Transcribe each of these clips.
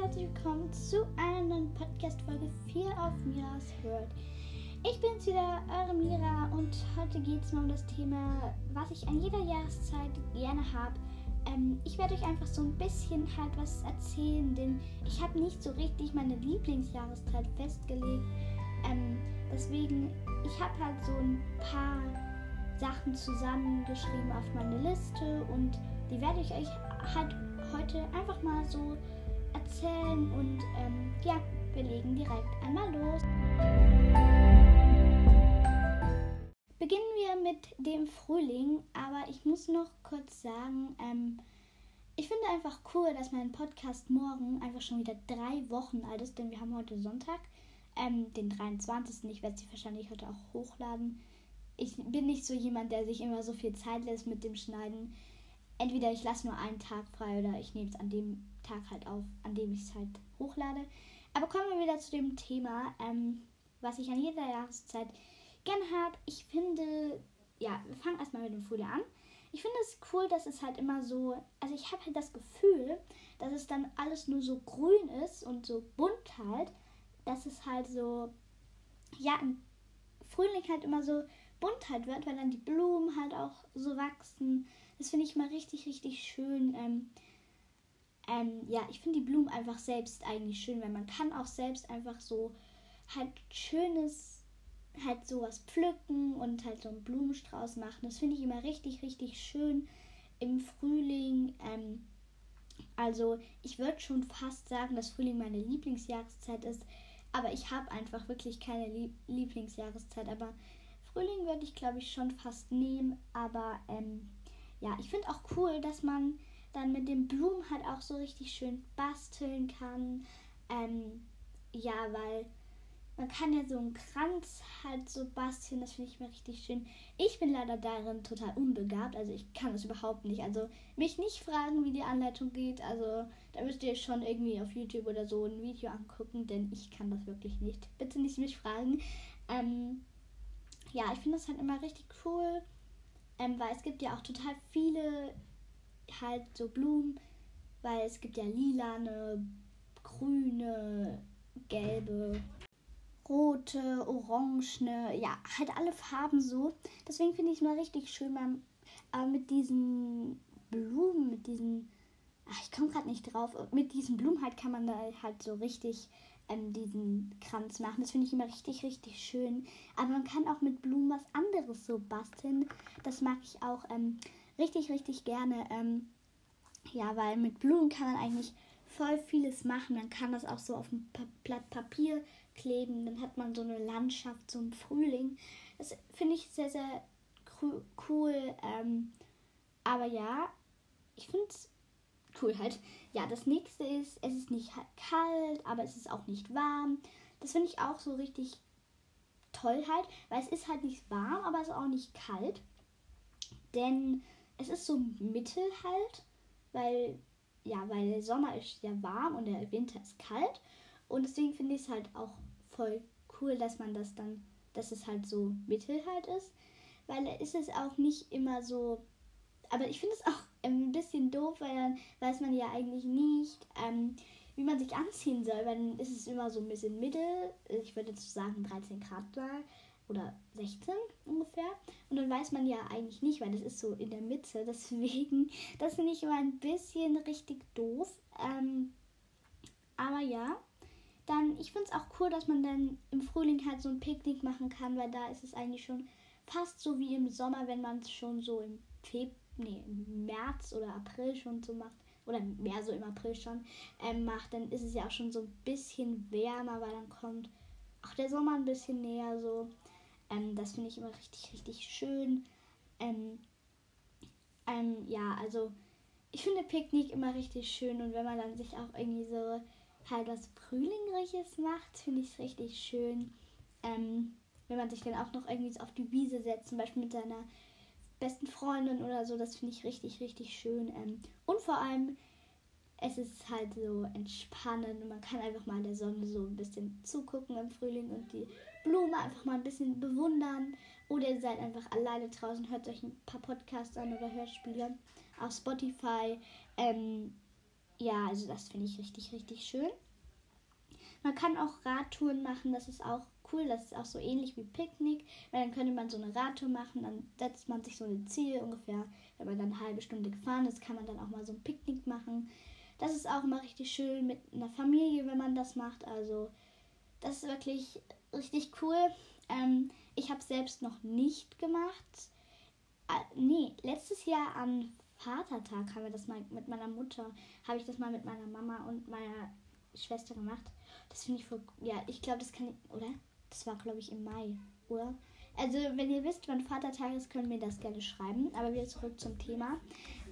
herzlich willkommen zu einer neuen Podcast-Folge 4 auf Miras World. Ich bin's wieder, eure Mira, und heute geht es mal um das Thema, was ich an jeder Jahreszeit gerne habe. Ähm, ich werde euch einfach so ein bisschen halt was erzählen, denn ich habe nicht so richtig meine Lieblingsjahreszeit festgelegt. Ähm, deswegen, ich habe halt so ein paar Sachen zusammengeschrieben auf meine Liste und die werde ich euch halt heute einfach mal so erzählen und ähm, ja, wir legen direkt einmal los. Beginnen wir mit dem Frühling, aber ich muss noch kurz sagen, ähm, ich finde einfach cool, dass mein Podcast morgen einfach schon wieder drei Wochen alt ist, denn wir haben heute Sonntag, ähm, den 23. Ich werde sie wahrscheinlich heute auch hochladen. Ich bin nicht so jemand, der sich immer so viel Zeit lässt mit dem Schneiden entweder ich lasse nur einen Tag frei oder ich nehme es an dem Tag halt auf, an dem ich es halt hochlade. Aber kommen wir wieder zu dem Thema, ähm, was ich an jeder Jahreszeit gerne habe. Ich finde, ja, wir fangen erstmal mit dem Frühling an. Ich finde es cool, dass es halt immer so, also ich habe halt das Gefühl, dass es dann alles nur so grün ist und so bunt halt, dass es halt so, ja, im Frühling halt immer so bunt halt wird, weil dann die Blumen halt auch so wachsen das finde ich mal richtig, richtig schön. Ähm, ähm, ja, ich finde die Blumen einfach selbst eigentlich schön, weil man kann auch selbst einfach so halt schönes, halt sowas pflücken und halt so einen Blumenstrauß machen. Das finde ich immer richtig, richtig schön im Frühling. Ähm, also ich würde schon fast sagen, dass Frühling meine Lieblingsjahreszeit ist. Aber ich habe einfach wirklich keine Lie Lieblingsjahreszeit. Aber Frühling würde ich, glaube ich, schon fast nehmen. Aber ähm, ja, ich finde auch cool, dass man dann mit den Blumen halt auch so richtig schön basteln kann. Ähm, ja, weil man kann ja so einen Kranz halt so basteln, das finde ich mir richtig schön. Ich bin leider darin total unbegabt, also ich kann das überhaupt nicht. Also mich nicht fragen, wie die Anleitung geht. Also da müsst ihr schon irgendwie auf YouTube oder so ein Video angucken, denn ich kann das wirklich nicht. Bitte nicht mich fragen. Ähm, ja, ich finde das halt immer richtig cool. Ähm, weil es gibt ja auch total viele halt so Blumen, weil es gibt ja lilane, grüne, gelbe, rote, orangene, ja, halt alle Farben so. Deswegen finde ich es mal richtig schön, man, aber mit diesen Blumen, mit diesen, ach, ich komme gerade nicht drauf, mit diesen Blumen halt kann man da halt so richtig ähm, diesen Kranz machen. Das finde ich immer richtig, richtig schön. Aber man kann auch mit Blumen was anderes so basteln. Das mag ich auch ähm, richtig, richtig gerne. Ähm, ja, weil mit Blumen kann man eigentlich voll vieles machen. Man kann das auch so auf ein Blatt Papier kleben. Dann hat man so eine Landschaft, so Frühling. Das finde ich sehr, sehr cool. Ähm, aber ja, ich finde es cool halt. Ja, das nächste ist, es ist nicht kalt, aber es ist auch nicht warm. Das finde ich auch so richtig toll halt, weil es ist halt nicht warm, aber es ist auch nicht kalt. Denn es ist so mittel halt, weil ja, weil der Sommer ist ja warm und der Winter ist kalt und deswegen finde ich es halt auch voll cool, dass man das dann, dass es halt so mittel halt ist, weil es ist auch nicht immer so aber ich finde es auch ein bisschen doof, weil dann weiß man ja eigentlich nicht, ähm, wie man sich anziehen soll. Weil dann ist es immer so ein bisschen mittel. Ich würde jetzt sagen 13 Grad mal oder 16 ungefähr. Und dann weiß man ja eigentlich nicht, weil das ist so in der Mitte. Deswegen, das finde ich immer ein bisschen richtig doof. Ähm, aber ja, dann, ich finde es auch cool, dass man dann im Frühling halt so ein Picknick machen kann, weil da ist es eigentlich schon fast so wie im Sommer, wenn man es schon so im Februar nee, März oder April schon so macht, oder mehr so im April schon ähm, macht, dann ist es ja auch schon so ein bisschen wärmer, weil dann kommt auch der Sommer ein bisschen näher so. Ähm, das finde ich immer richtig, richtig schön. Ähm, ähm, ja, also ich finde Picknick immer richtig schön und wenn man dann sich auch irgendwie so halt was Frühlingliches macht, finde ich es richtig schön. Ähm, wenn man sich dann auch noch irgendwie auf die Wiese setzt, zum Beispiel mit seiner besten Freundin oder so. Das finde ich richtig, richtig schön. Ähm, und vor allem, es ist halt so entspannend und man kann einfach mal der Sonne so ein bisschen zugucken im Frühling und die Blume einfach mal ein bisschen bewundern. Oder ihr seid einfach alleine draußen, hört euch ein paar Podcasts an oder Hörspiele auf Spotify. Ähm, ja, also das finde ich richtig, richtig schön. Man kann auch Radtouren machen, das ist auch cool. Das ist auch so ähnlich wie Picknick, weil dann könnte man so eine Radtour machen, dann setzt man sich so ein Ziel ungefähr, wenn man dann eine halbe Stunde gefahren ist, kann man dann auch mal so ein Picknick machen. Das ist auch immer richtig schön mit einer Familie, wenn man das macht. Also das ist wirklich richtig cool. Ähm, ich habe es selbst noch nicht gemacht. Äh, nee, letztes Jahr am Vatertag haben wir das mal mit meiner Mutter, habe ich das mal mit meiner Mama und meiner Schwester gemacht. Das finde ich voll, ja, ich glaube, das kann, oder? Das war, glaube ich, im Mai, oder? Also, wenn ihr wisst, wann Vatertag ist, könnt ihr mir das gerne schreiben. Aber wieder zurück zum Thema.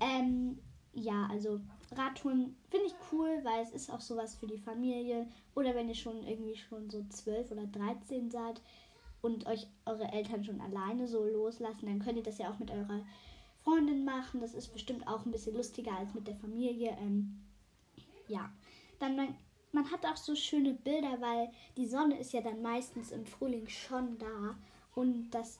Ähm, ja, also Radtouren finde ich cool, weil es ist auch sowas für die Familie. Oder wenn ihr schon irgendwie schon so 12 oder 13 seid und euch eure Eltern schon alleine so loslassen, dann könnt ihr das ja auch mit eurer Freundin machen. Das ist bestimmt auch ein bisschen lustiger als mit der Familie. Ähm, ja, dann man hat auch so schöne Bilder, weil die Sonne ist ja dann meistens im Frühling schon da und das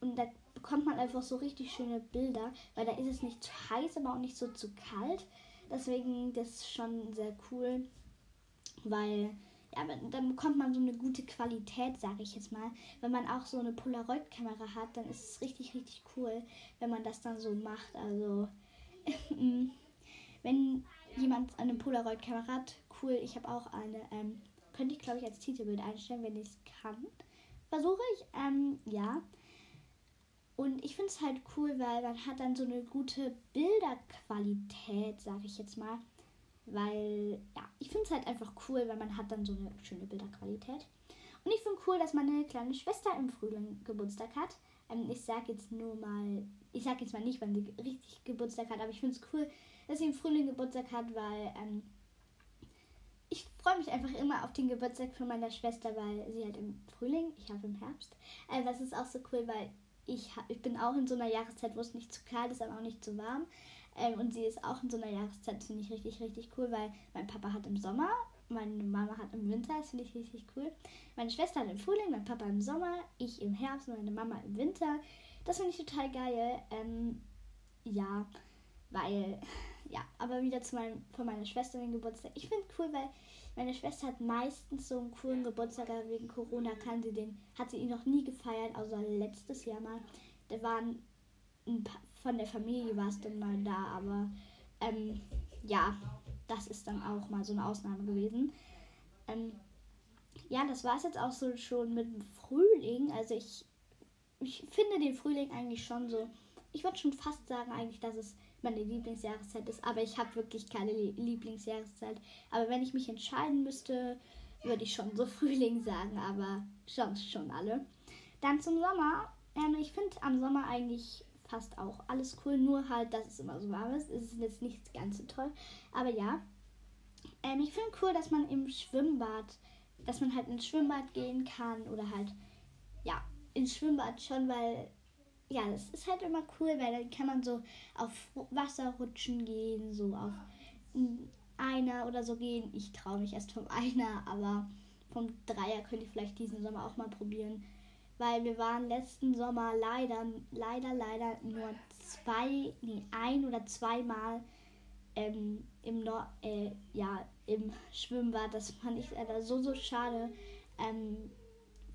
und da bekommt man einfach so richtig schöne Bilder, weil da ist es nicht zu heiß, aber auch nicht so zu kalt. Deswegen das ist schon sehr cool, weil ja, dann bekommt man so eine gute Qualität, sage ich jetzt mal. Wenn man auch so eine Polaroid-Kamera hat, dann ist es richtig, richtig cool, wenn man das dann so macht. Also, wenn jemand eine Polaroid-Kamera hat, cool. Ich habe auch eine, ähm, könnte ich glaube ich als Titelbild einstellen, wenn ich es kann. Versuche ich, ähm, ja. Und ich finde es halt cool, weil man hat dann so eine gute Bilderqualität, sage ich jetzt mal. Weil, ja, ich finde es halt einfach cool, weil man hat dann so eine schöne Bilderqualität. Und ich finde cool, dass meine kleine Schwester im Frühling Geburtstag hat. Ähm, ich sage jetzt nur mal, ich sage jetzt mal nicht, wann sie richtig Geburtstag hat, aber ich finde es cool, dass sie im Frühling Geburtstag hat, weil ähm, ich freue mich einfach immer auf den Geburtstag von meiner Schwester, weil sie halt im Frühling, ich habe im Herbst. Äh, das ist auch so cool, weil ich, ich bin auch in so einer Jahreszeit, wo es nicht zu kalt ist, aber auch nicht zu warm. Ähm, und sie ist auch in so einer Jahreszeit, finde ich richtig, richtig cool, weil mein Papa hat im Sommer, meine Mama hat im Winter, das finde ich richtig cool. Meine Schwester hat im Frühling, mein Papa im Sommer, ich im Herbst und meine Mama im Winter. Das finde ich total geil. Ähm, ja, weil ja, aber wieder zu meinem, von meiner Schwester den Geburtstag. Ich finde cool, weil meine Schwester hat meistens so einen coolen Geburtstag, aber wegen Corona kann sie den, hat sie ihn noch nie gefeiert, außer letztes Jahr mal. Da waren von der Familie war es dann mal da, aber ähm, ja, das ist dann auch mal so eine Ausnahme gewesen. Ähm, ja, das war es jetzt auch so schon mit dem Frühling. Also ich, ich finde den Frühling eigentlich schon so. Ich würde schon fast sagen eigentlich, dass es meine Lieblingsjahreszeit ist. Aber ich habe wirklich keine Lieblingsjahreszeit. Aber wenn ich mich entscheiden müsste, würde ich schon so Frühling sagen. Aber sonst schon alle. Dann zum Sommer. Ähm, ich finde am Sommer eigentlich fast auch alles cool. Nur halt, dass es immer so warm ist. Es ist jetzt nicht ganz so toll. Aber ja. Ähm, ich finde cool, dass man im Schwimmbad, dass man halt ins Schwimmbad gehen kann. Oder halt, ja, ins Schwimmbad schon, weil ja, das ist halt immer cool, weil dann kann man so auf Wasserrutschen gehen, so auf einer oder so gehen. Ich traue mich erst vom einer, aber vom Dreier könnte ich vielleicht diesen Sommer auch mal probieren. Weil wir waren letzten Sommer leider, leider, leider nur zwei, nee, ein oder zweimal ähm, im, Nor äh, ja, im Schwimmbad. Das fand ich leider so, so schade. Ähm,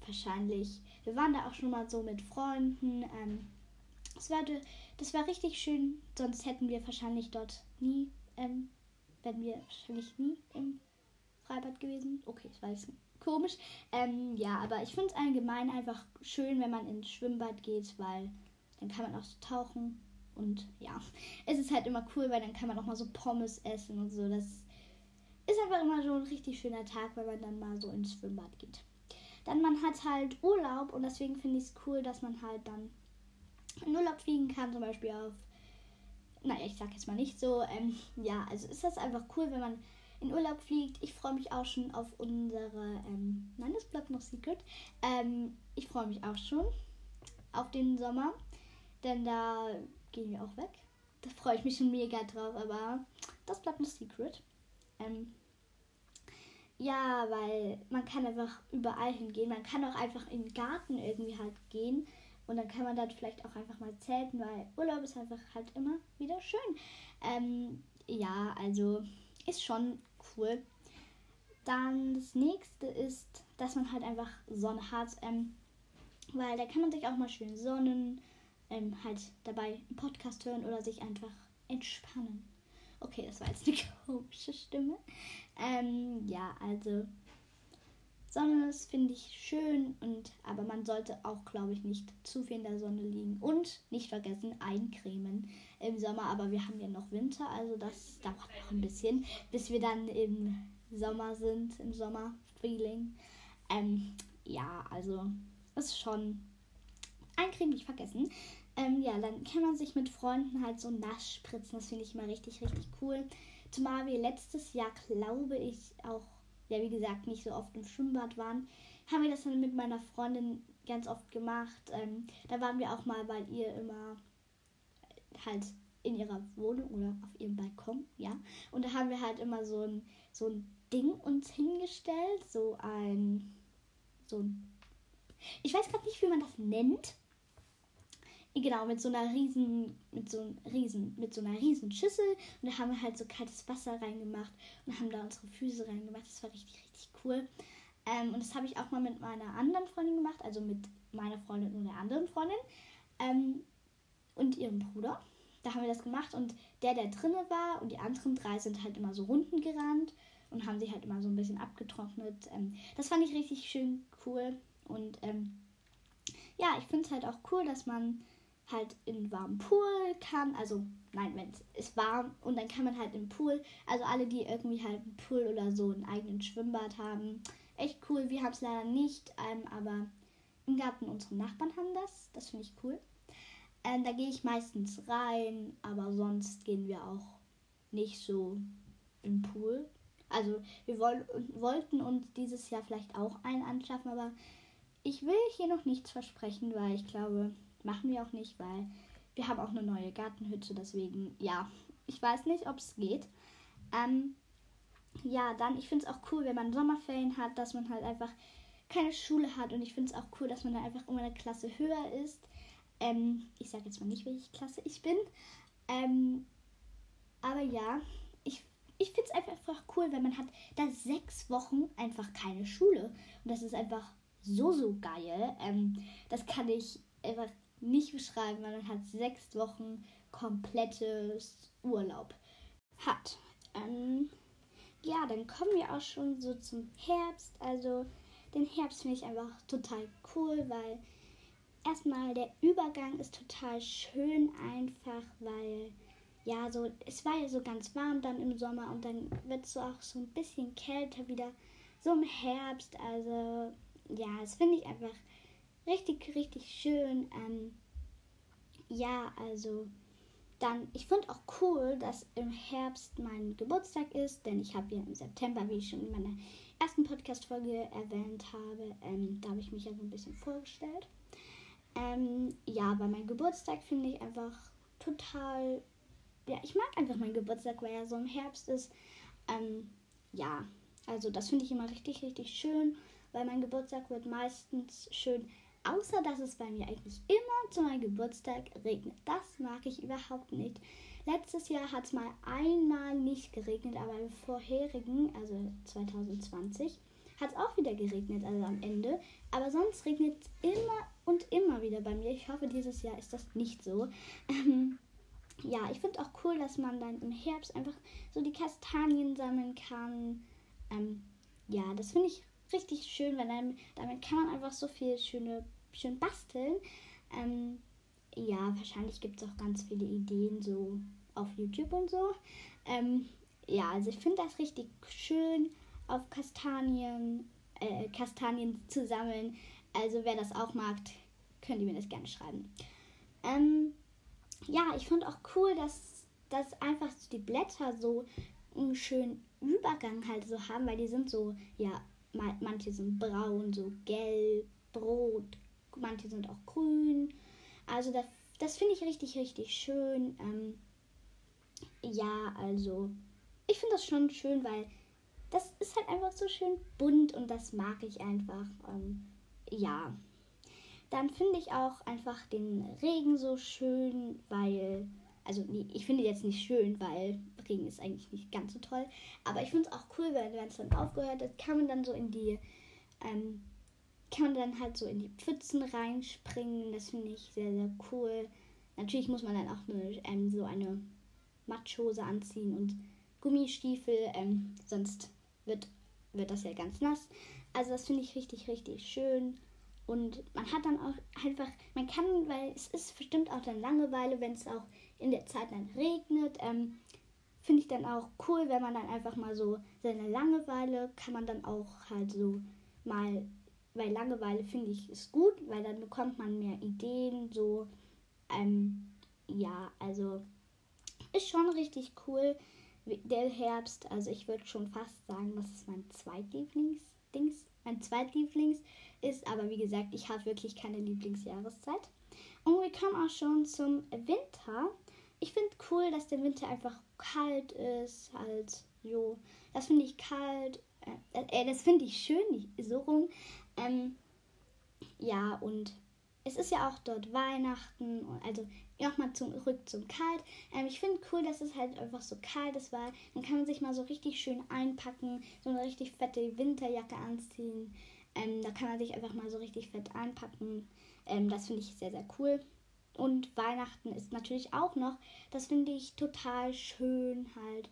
wahrscheinlich. Wir waren da auch schon mal so mit Freunden. Ähm, das, war, das war richtig schön, sonst hätten wir wahrscheinlich dort nie, ähm, wären wir wahrscheinlich nie im Freibad gewesen. Okay, ich weiß, komisch. Ähm, ja, aber ich finde es allgemein einfach schön, wenn man ins Schwimmbad geht, weil dann kann man auch so tauchen. Und ja, es ist halt immer cool, weil dann kann man auch mal so Pommes essen und so. Das ist einfach immer so ein richtig schöner Tag, wenn man dann mal so ins Schwimmbad geht. Dann man hat halt Urlaub und deswegen finde ich es cool, dass man halt dann in Urlaub fliegen kann, zum Beispiel auf, naja, ich sag jetzt mal nicht so, ähm, ja, also ist das einfach cool, wenn man in Urlaub fliegt. Ich freue mich auch schon auf unsere, ähm, nein, das bleibt noch secret. Ähm, ich freue mich auch schon auf den Sommer, denn da gehen wir auch weg. Da freue ich mich schon mega drauf, aber das bleibt noch secret. Ähm, ja, weil man kann einfach überall hingehen. Man kann auch einfach in den Garten irgendwie halt gehen. Und dann kann man dann vielleicht auch einfach mal zelten, weil Urlaub ist einfach halt immer wieder schön. Ähm, ja, also ist schon cool. Dann das nächste ist, dass man halt einfach Sonne hat. Ähm, weil da kann man sich auch mal schön sonnen, ähm, halt dabei einen Podcast hören oder sich einfach entspannen. Okay, das war jetzt eine komische Stimme. Ähm, ja, also Sonne ist, finde ich, schön, und, aber man sollte auch, glaube ich, nicht zu viel in der Sonne liegen. Und nicht vergessen, eincremen im Sommer. Aber wir haben ja noch Winter, also das dauert noch ein bisschen, bis wir dann im Sommer sind, im Sommer, Frühling. Ähm, ja, also ist schon eincremen nicht vergessen. Ähm, ja, dann kann man sich mit Freunden halt so nass spritzen. Das finde ich immer richtig, richtig cool. Zumal wir letztes Jahr, glaube ich, auch ja wie gesagt nicht so oft im Schwimmbad waren, haben wir das dann mit meiner Freundin ganz oft gemacht. Ähm, da waren wir auch mal, weil ihr immer halt in ihrer Wohnung oder auf ihrem Balkon, ja. Und da haben wir halt immer so ein, so ein Ding uns hingestellt, so ein, so ein, ich weiß gerade nicht, wie man das nennt. Genau, mit so einer riesen, mit so einem riesen, mit so einer riesen Schüssel und da haben wir halt so kaltes Wasser reingemacht und haben da unsere Füße reingemacht. Das war richtig, richtig cool. Ähm, und das habe ich auch mal mit meiner anderen Freundin gemacht, also mit meiner Freundin und der anderen Freundin ähm, und ihrem Bruder. Da haben wir das gemacht und der, der drinne war und die anderen drei sind halt immer so Runden gerannt und haben sich halt immer so ein bisschen abgetrocknet. Ähm, das fand ich richtig schön cool und ähm, ja, ich finde es halt auch cool, dass man halt in warmen Pool kann. Also, nein, wenn es ist warm und dann kann man halt im Pool, also alle, die irgendwie halt einen Pool oder so einen eigenen Schwimmbad haben, echt cool. Wir haben es leider nicht, ähm, aber im Garten unsere Nachbarn haben das. Das finde ich cool. Ähm, da gehe ich meistens rein, aber sonst gehen wir auch nicht so im Pool. Also wir woll wollten uns dieses Jahr vielleicht auch einen anschaffen, aber ich will hier noch nichts versprechen, weil ich glaube, Machen wir auch nicht, weil wir haben auch eine neue Gartenhütte. Deswegen, ja, ich weiß nicht, ob es geht. Ähm, ja, dann, ich finde es auch cool, wenn man Sommerferien hat, dass man halt einfach keine Schule hat. Und ich finde es auch cool, dass man dann einfach immer eine Klasse höher ist. Ähm, ich sage jetzt mal nicht, welche Klasse ich bin. Ähm, aber ja, ich, ich finde es einfach cool, wenn man hat da sechs Wochen einfach keine Schule. Und das ist einfach so, so geil. Ähm, das kann ich einfach nicht beschreiben, weil man hat sechs Wochen komplettes Urlaub hat. Ähm, ja, dann kommen wir auch schon so zum Herbst. Also den Herbst finde ich einfach total cool, weil erstmal der Übergang ist total schön einfach, weil ja, so es war ja so ganz warm dann im Sommer und dann wird es so auch so ein bisschen kälter wieder so im Herbst. Also ja, das finde ich einfach richtig, richtig schön. Ähm, ja, also dann, ich finde auch cool, dass im Herbst mein Geburtstag ist, denn ich habe ja im September, wie ich schon in meiner ersten Podcast-Folge erwähnt habe, ähm, da habe ich mich ja so ein bisschen vorgestellt. Ähm, ja, aber mein Geburtstag finde ich einfach total, ja, ich mag einfach meinen Geburtstag, weil er so im Herbst ist. Ähm, ja, also das finde ich immer richtig, richtig schön, weil mein Geburtstag wird meistens schön Außer dass es bei mir eigentlich immer zu meinem Geburtstag regnet. Das mag ich überhaupt nicht. Letztes Jahr hat es mal einmal nicht geregnet, aber im vorherigen, also 2020, hat es auch wieder geregnet, also am Ende. Aber sonst regnet es immer und immer wieder bei mir. Ich hoffe, dieses Jahr ist das nicht so. Ähm, ja, ich finde auch cool, dass man dann im Herbst einfach so die Kastanien sammeln kann. Ähm, ja, das finde ich richtig schön, weil dann, damit kann man einfach so viel schöne schön basteln. Ähm, ja, wahrscheinlich gibt es auch ganz viele Ideen so auf YouTube und so. Ähm, ja, also ich finde das richtig schön, auf Kastanien, äh, Kastanien zu sammeln. Also wer das auch mag, könnt ihr mir das gerne schreiben. Ähm, ja, ich finde auch cool, dass, dass einfach die Blätter so einen schönen Übergang halt so haben, weil die sind so, ja, manche sind braun, so gelb, rot, manche sind auch grün. Also das, das finde ich richtig, richtig schön. Ähm, ja, also ich finde das schon schön, weil das ist halt einfach so schön bunt und das mag ich einfach. Ähm, ja. Dann finde ich auch einfach den Regen so schön, weil Also nee, ich finde jetzt nicht schön, weil Regen ist eigentlich nicht ganz so toll. Aber ich finde es auch cool, wenn es dann aufgehört hat, kann man dann so in die, ähm, kann dann halt so in die Pfützen reinspringen. Das finde ich sehr, sehr cool. Natürlich muss man dann auch eine, ähm, so eine Matschhose anziehen und Gummistiefel, ähm, sonst wird, wird das ja ganz nass. Also das finde ich richtig, richtig schön. Und man hat dann auch einfach, man kann, weil es ist bestimmt auch dann Langeweile, wenn es auch in der Zeit dann regnet. Ähm, Finde ich dann auch cool, wenn man dann einfach mal so seine Langeweile kann man dann auch halt so mal, weil Langeweile finde ich ist gut, weil dann bekommt man mehr Ideen, so, ähm, ja, also ist schon richtig cool, der Herbst. Also ich würde schon fast sagen, das ist mein Zweitlieblings-Dings, mein Zweitlieblings ist. Aber wie gesagt, ich habe wirklich keine Lieblingsjahreszeit. Und wir kommen auch schon zum Winter. Ich finde cool, dass der Winter einfach kalt ist. Halt, jo. Das finde ich kalt. Äh, äh, das finde ich schön, so rum. Ähm, ja, und es ist ja auch dort Weihnachten. Also nochmal zurück zum Kalt. Ähm, ich finde cool, dass es halt einfach so kalt ist, weil dann kann man sich mal so richtig schön einpacken, so eine richtig fette Winterjacke anziehen. Ähm, da kann man sich einfach mal so richtig fett einpacken. Ähm, das finde ich sehr, sehr cool. Und Weihnachten ist natürlich auch noch, das finde ich total schön halt.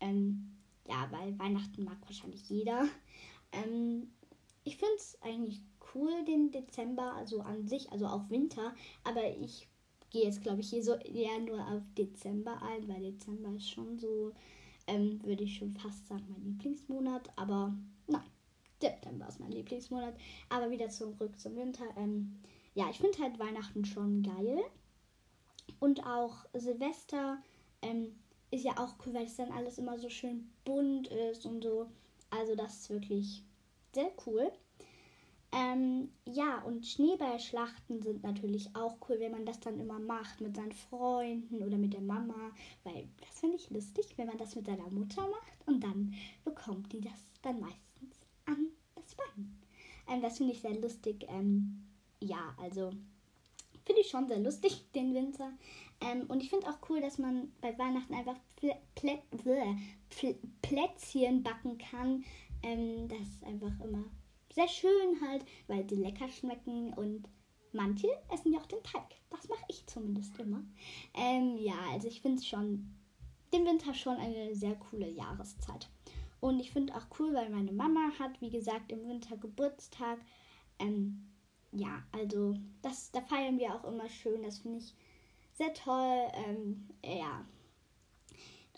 Ähm, ja, weil Weihnachten mag wahrscheinlich jeder. Ähm, ich finde es eigentlich cool, den Dezember, also an sich, also auch Winter. Aber ich gehe jetzt, glaube ich, hier so eher nur auf Dezember ein, weil Dezember ist schon so, ähm, würde ich schon fast sagen, mein Lieblingsmonat. Aber nein, September ist mein Lieblingsmonat. Aber wieder zurück zum Winter. Ähm, ja, ich finde halt Weihnachten schon geil. Und auch Silvester ähm, ist ja auch cool, weil es dann alles immer so schön bunt ist und so. Also das ist wirklich sehr cool. Ähm, ja, und Schneeballschlachten sind natürlich auch cool, wenn man das dann immer macht mit seinen Freunden oder mit der Mama. Weil das finde ich lustig, wenn man das mit seiner Mutter macht und dann bekommt die das dann meistens an das Bein. Ähm, das finde ich sehr lustig. Ähm, ja, also finde ich schon sehr lustig, den Winter. Ähm, und ich finde auch cool, dass man bei Weihnachten einfach Plä Plä Plä Plätzchen backen kann. Ähm, das ist einfach immer sehr schön halt, weil die lecker schmecken und manche essen ja auch den Teig. Das mache ich zumindest immer. Ähm, ja, also ich finde es schon, den Winter schon eine sehr coole Jahreszeit. Und ich finde auch cool, weil meine Mama hat, wie gesagt, im Winter Geburtstag. Ähm, ja, also das, da feiern wir auch immer schön. Das finde ich sehr toll. Ähm, ja.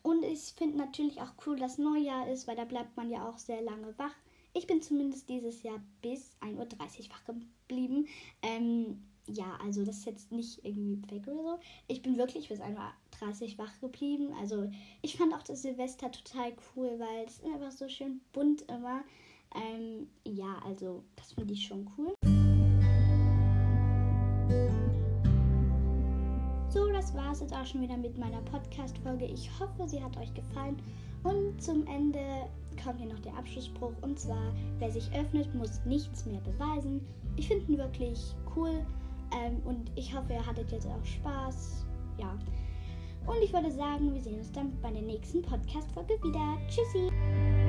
Und ich finde natürlich auch cool, dass Neujahr ist, weil da bleibt man ja auch sehr lange wach. Ich bin zumindest dieses Jahr bis 1.30 Uhr wach geblieben. Ähm, ja, also das ist jetzt nicht irgendwie fake oder so. Ich bin wirklich bis 1.30 Uhr wach geblieben. Also ich fand auch das Silvester total cool, weil es einfach so schön bunt immer. Ähm, ja, also das finde ich schon cool. Das war es jetzt auch schon wieder mit meiner Podcast-Folge. Ich hoffe, sie hat euch gefallen. Und zum Ende kommt hier noch der Abschlussspruch. Und zwar, wer sich öffnet, muss nichts mehr beweisen. Ich finde ihn wirklich cool. Ähm, und ich hoffe, ihr hattet jetzt auch Spaß. Ja. Und ich würde sagen, wir sehen uns dann bei der nächsten Podcast-Folge wieder. Tschüssi!